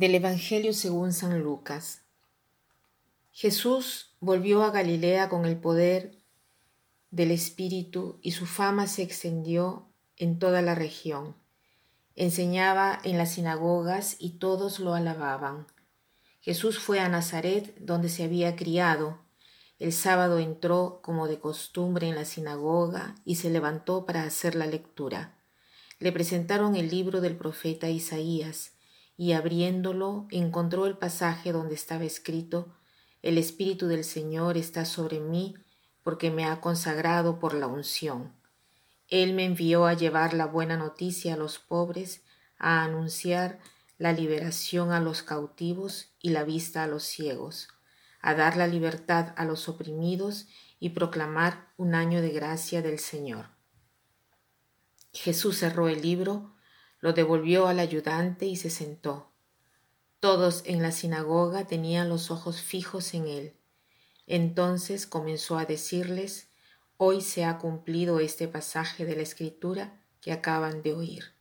Del Evangelio según San Lucas. Jesús volvió a Galilea con el poder del Espíritu y su fama se extendió en toda la región. Enseñaba en las sinagogas y todos lo alababan. Jesús fue a Nazaret, donde se había criado. El sábado entró, como de costumbre, en la sinagoga y se levantó para hacer la lectura. Le presentaron el libro del profeta Isaías y abriéndolo encontró el pasaje donde estaba escrito, El Espíritu del Señor está sobre mí porque me ha consagrado por la unción. Él me envió a llevar la buena noticia a los pobres, a anunciar la liberación a los cautivos y la vista a los ciegos, a dar la libertad a los oprimidos y proclamar un año de gracia del Señor. Jesús cerró el libro, lo devolvió al ayudante y se sentó. Todos en la sinagoga tenían los ojos fijos en él. Entonces comenzó a decirles, Hoy se ha cumplido este pasaje de la Escritura que acaban de oír.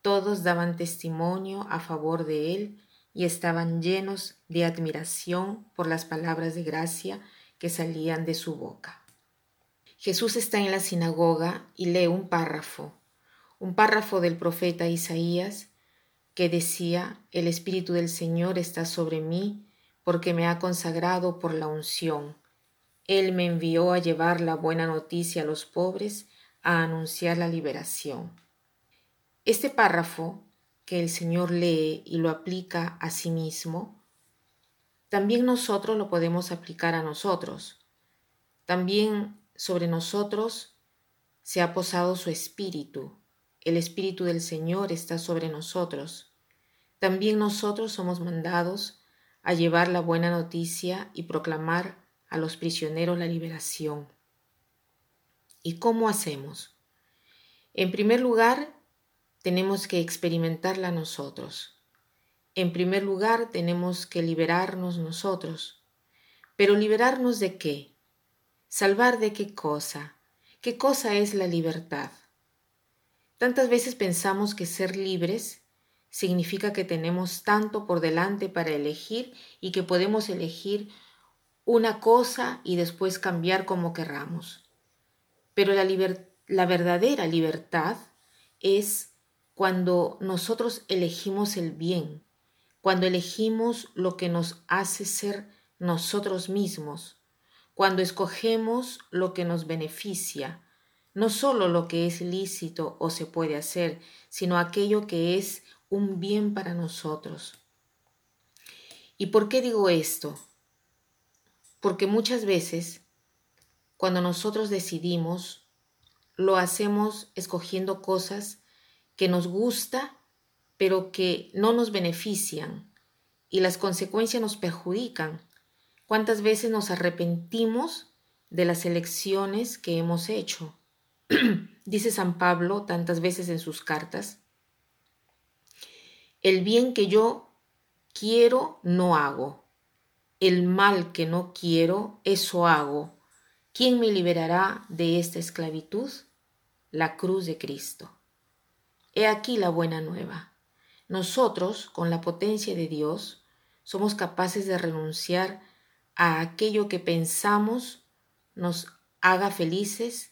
Todos daban testimonio a favor de él y estaban llenos de admiración por las palabras de gracia que salían de su boca. Jesús está en la sinagoga y lee un párrafo un párrafo del profeta Isaías que decía, El Espíritu del Señor está sobre mí porque me ha consagrado por la unción. Él me envió a llevar la buena noticia a los pobres, a anunciar la liberación. Este párrafo que el Señor lee y lo aplica a sí mismo, también nosotros lo podemos aplicar a nosotros. También sobre nosotros se ha posado su espíritu, el Espíritu del Señor está sobre nosotros. También nosotros somos mandados a llevar la buena noticia y proclamar a los prisioneros la liberación. ¿Y cómo hacemos? En primer lugar, tenemos que experimentarla nosotros. En primer lugar, tenemos que liberarnos nosotros. Pero liberarnos de qué? Salvar de qué cosa? ¿Qué cosa es la libertad? Tantas veces pensamos que ser libres significa que tenemos tanto por delante para elegir y que podemos elegir una cosa y después cambiar como querramos. Pero la, la verdadera libertad es cuando nosotros elegimos el bien, cuando elegimos lo que nos hace ser nosotros mismos, cuando escogemos lo que nos beneficia, no solo lo que es lícito o se puede hacer, sino aquello que es un bien para nosotros. ¿Y por qué digo esto? Porque muchas veces, cuando nosotros decidimos, lo hacemos escogiendo cosas que nos gusta, pero que no nos benefician y las consecuencias nos perjudican. ¿Cuántas veces nos arrepentimos de las elecciones que hemos hecho? dice San Pablo tantas veces en sus cartas, el bien que yo quiero no hago, el mal que no quiero, eso hago. ¿Quién me liberará de esta esclavitud? La cruz de Cristo. He aquí la buena nueva. Nosotros, con la potencia de Dios, somos capaces de renunciar a aquello que pensamos nos haga felices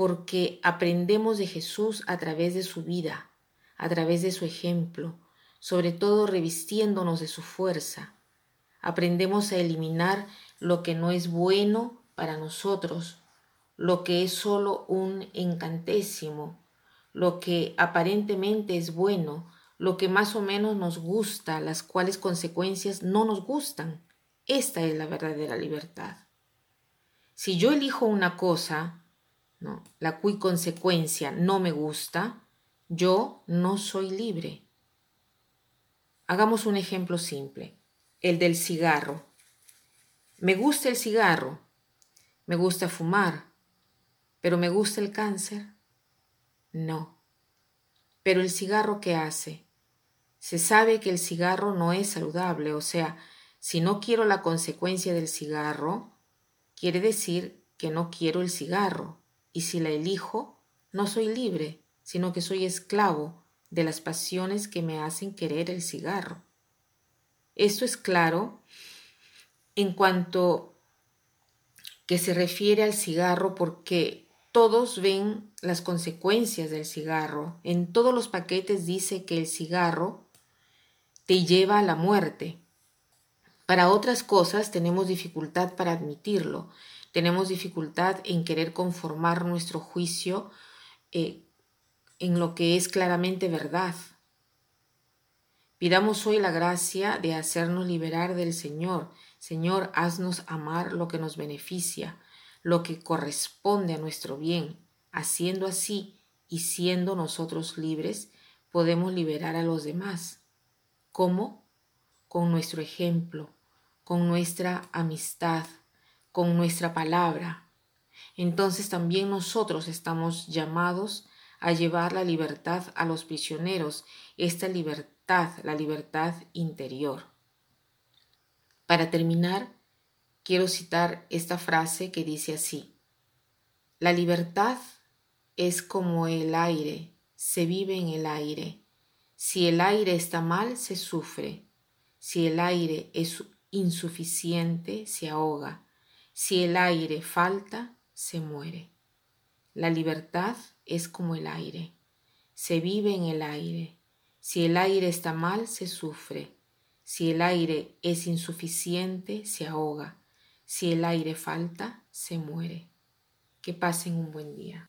porque aprendemos de Jesús a través de su vida, a través de su ejemplo, sobre todo revistiéndonos de su fuerza. Aprendemos a eliminar lo que no es bueno para nosotros, lo que es solo un encantésimo, lo que aparentemente es bueno, lo que más o menos nos gusta, las cuales consecuencias no nos gustan. Esta es la verdadera libertad. Si yo elijo una cosa, la cui consecuencia no me gusta, yo no soy libre. Hagamos un ejemplo simple, el del cigarro. Me gusta el cigarro, me gusta fumar, pero ¿me gusta el cáncer? No. Pero el cigarro ¿qué hace? Se sabe que el cigarro no es saludable, o sea, si no quiero la consecuencia del cigarro, quiere decir que no quiero el cigarro, y si la elijo, no soy libre, sino que soy esclavo de las pasiones que me hacen querer el cigarro. Esto es claro en cuanto que se refiere al cigarro porque todos ven las consecuencias del cigarro. En todos los paquetes dice que el cigarro te lleva a la muerte. Para otras cosas tenemos dificultad para admitirlo, tenemos dificultad en querer conformar nuestro juicio eh, en lo que es claramente verdad. Pidamos hoy la gracia de hacernos liberar del Señor. Señor, haznos amar lo que nos beneficia, lo que corresponde a nuestro bien. Haciendo así y siendo nosotros libres, podemos liberar a los demás. ¿Cómo? Con nuestro ejemplo, con nuestra amistad, con nuestra palabra. Entonces también nosotros estamos llamados a llevar la libertad a los prisioneros, esta libertad la libertad interior. Para terminar, quiero citar esta frase que dice así, la libertad es como el aire, se vive en el aire. Si el aire está mal, se sufre. Si el aire es insuficiente, se ahoga. Si el aire falta, se muere. La libertad es como el aire, se vive en el aire. Si el aire está mal, se sufre. Si el aire es insuficiente, se ahoga. Si el aire falta, se muere. Que pasen un buen día.